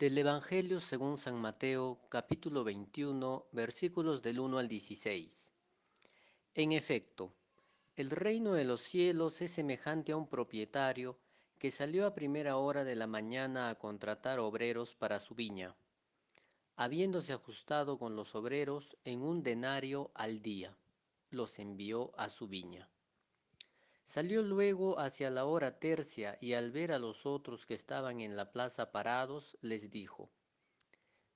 Del Evangelio según San Mateo, capítulo 21, versículos del 1 al 16. En efecto, el reino de los cielos es semejante a un propietario que salió a primera hora de la mañana a contratar obreros para su viña, habiéndose ajustado con los obreros en un denario al día, los envió a su viña. Salió luego hacia la hora tercia y al ver a los otros que estaban en la plaza parados, les dijo,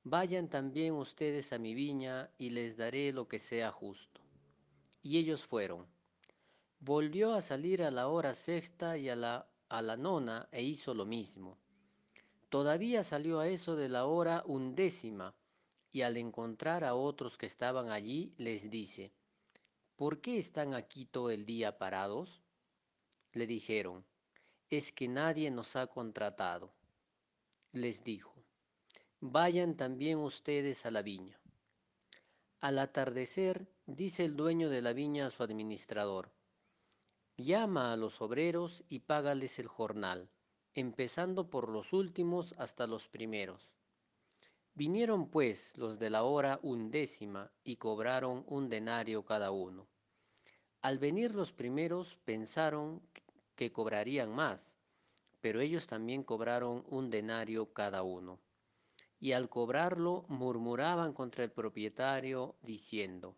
Vayan también ustedes a mi viña y les daré lo que sea justo. Y ellos fueron. Volvió a salir a la hora sexta y a la, a la nona e hizo lo mismo. Todavía salió a eso de la hora undécima y al encontrar a otros que estaban allí les dice, ¿por qué están aquí todo el día parados? Le dijeron, es que nadie nos ha contratado. Les dijo, vayan también ustedes a la viña. Al atardecer, dice el dueño de la viña a su administrador, llama a los obreros y págales el jornal, empezando por los últimos hasta los primeros. Vinieron pues los de la hora undécima y cobraron un denario cada uno. Al venir los primeros pensaron que cobrarían más, pero ellos también cobraron un denario cada uno. Y al cobrarlo murmuraban contra el propietario diciendo,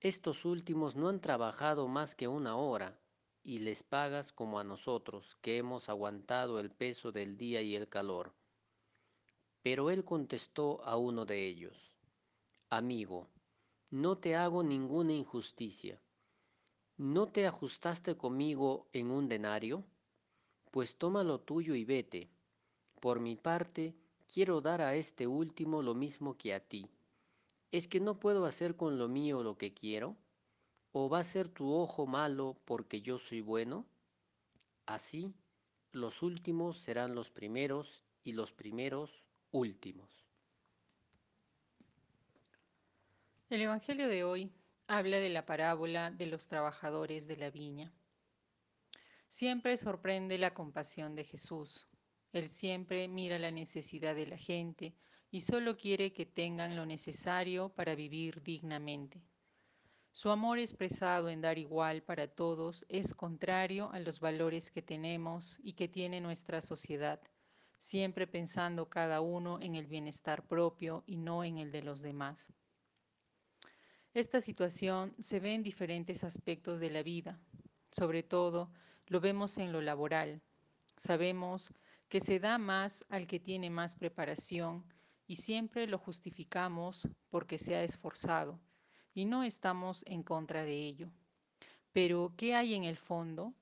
estos últimos no han trabajado más que una hora, y les pagas como a nosotros, que hemos aguantado el peso del día y el calor. Pero él contestó a uno de ellos, Amigo, no te hago ninguna injusticia ¿No te ajustaste conmigo en un denario? Pues toma lo tuyo y vete. Por mi parte, quiero dar a este último lo mismo que a ti. ¿Es que no puedo hacer con lo mío lo que quiero? ¿O va a ser tu ojo malo porque yo soy bueno? Así, los últimos serán los primeros y los primeros últimos. El Evangelio de hoy habla de la parábola de los trabajadores de la viña. Siempre sorprende la compasión de Jesús. Él siempre mira la necesidad de la gente y solo quiere que tengan lo necesario para vivir dignamente. Su amor expresado en dar igual para todos es contrario a los valores que tenemos y que tiene nuestra sociedad, siempre pensando cada uno en el bienestar propio y no en el de los demás. Esta situación se ve en diferentes aspectos de la vida, sobre todo lo vemos en lo laboral. Sabemos que se da más al que tiene más preparación y siempre lo justificamos porque se ha esforzado y no estamos en contra de ello. Pero, ¿qué hay en el fondo?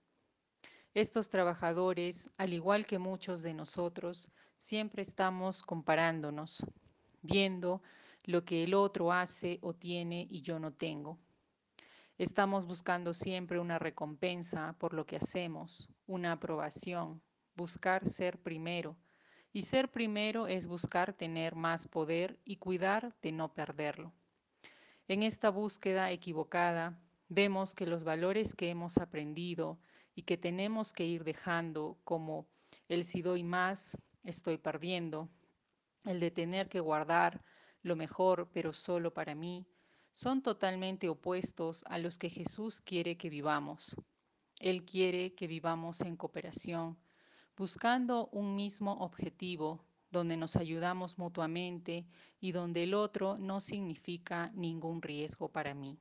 Estos trabajadores, al igual que muchos de nosotros, siempre estamos comparándonos, viendo lo que el otro hace o tiene y yo no tengo. Estamos buscando siempre una recompensa por lo que hacemos, una aprobación, buscar ser primero. Y ser primero es buscar tener más poder y cuidar de no perderlo. En esta búsqueda equivocada, vemos que los valores que hemos aprendido y que tenemos que ir dejando, como el si doy más, estoy perdiendo, el de tener que guardar lo mejor, pero solo para mí, son totalmente opuestos a los que Jesús quiere que vivamos. Él quiere que vivamos en cooperación, buscando un mismo objetivo, donde nos ayudamos mutuamente y donde el otro no significa ningún riesgo para mí.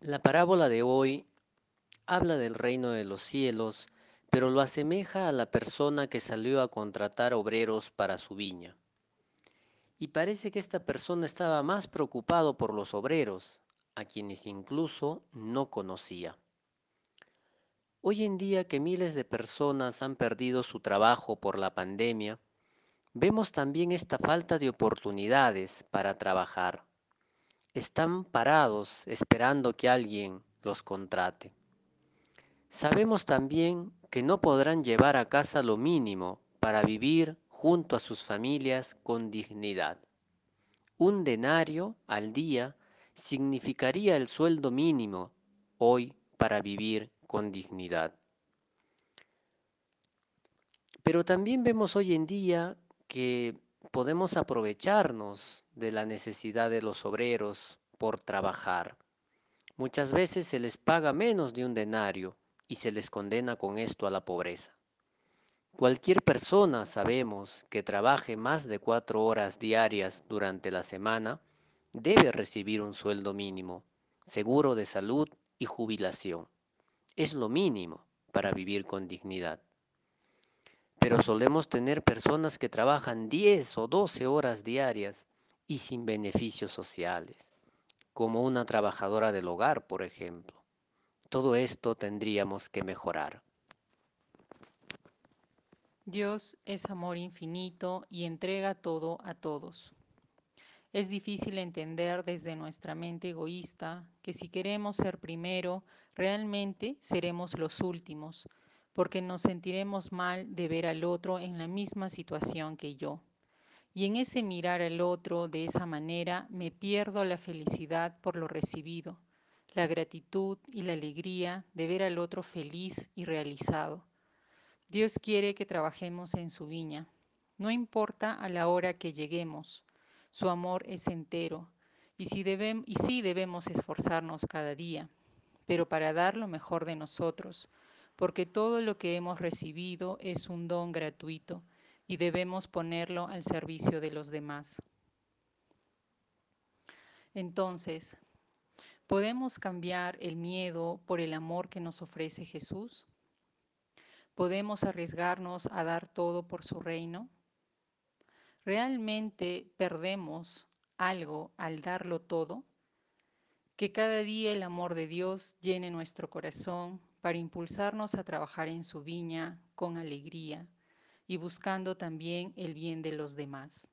La parábola de hoy habla del reino de los cielos pero lo asemeja a la persona que salió a contratar obreros para su viña. Y parece que esta persona estaba más preocupado por los obreros, a quienes incluso no conocía. Hoy en día que miles de personas han perdido su trabajo por la pandemia, vemos también esta falta de oportunidades para trabajar. Están parados esperando que alguien los contrate. Sabemos también que no podrán llevar a casa lo mínimo para vivir junto a sus familias con dignidad. Un denario al día significaría el sueldo mínimo hoy para vivir con dignidad. Pero también vemos hoy en día que podemos aprovecharnos de la necesidad de los obreros por trabajar. Muchas veces se les paga menos de un denario y se les condena con esto a la pobreza. Cualquier persona, sabemos, que trabaje más de cuatro horas diarias durante la semana, debe recibir un sueldo mínimo, seguro de salud y jubilación. Es lo mínimo para vivir con dignidad. Pero solemos tener personas que trabajan 10 o 12 horas diarias y sin beneficios sociales, como una trabajadora del hogar, por ejemplo. Todo esto tendríamos que mejorar. Dios es amor infinito y entrega todo a todos. Es difícil entender desde nuestra mente egoísta que si queremos ser primero, realmente seremos los últimos, porque nos sentiremos mal de ver al otro en la misma situación que yo. Y en ese mirar al otro de esa manera me pierdo la felicidad por lo recibido, la gratitud y la alegría de ver al otro feliz y realizado. Dios quiere que trabajemos en su viña. No importa a la hora que lleguemos, su amor es entero y, si y sí debemos esforzarnos cada día, pero para dar lo mejor de nosotros, porque todo lo que hemos recibido es un don gratuito y debemos ponerlo al servicio de los demás. Entonces, ¿podemos cambiar el miedo por el amor que nos ofrece Jesús? ¿Podemos arriesgarnos a dar todo por su reino? ¿Realmente perdemos algo al darlo todo? Que cada día el amor de Dios llene nuestro corazón para impulsarnos a trabajar en su viña con alegría y buscando también el bien de los demás.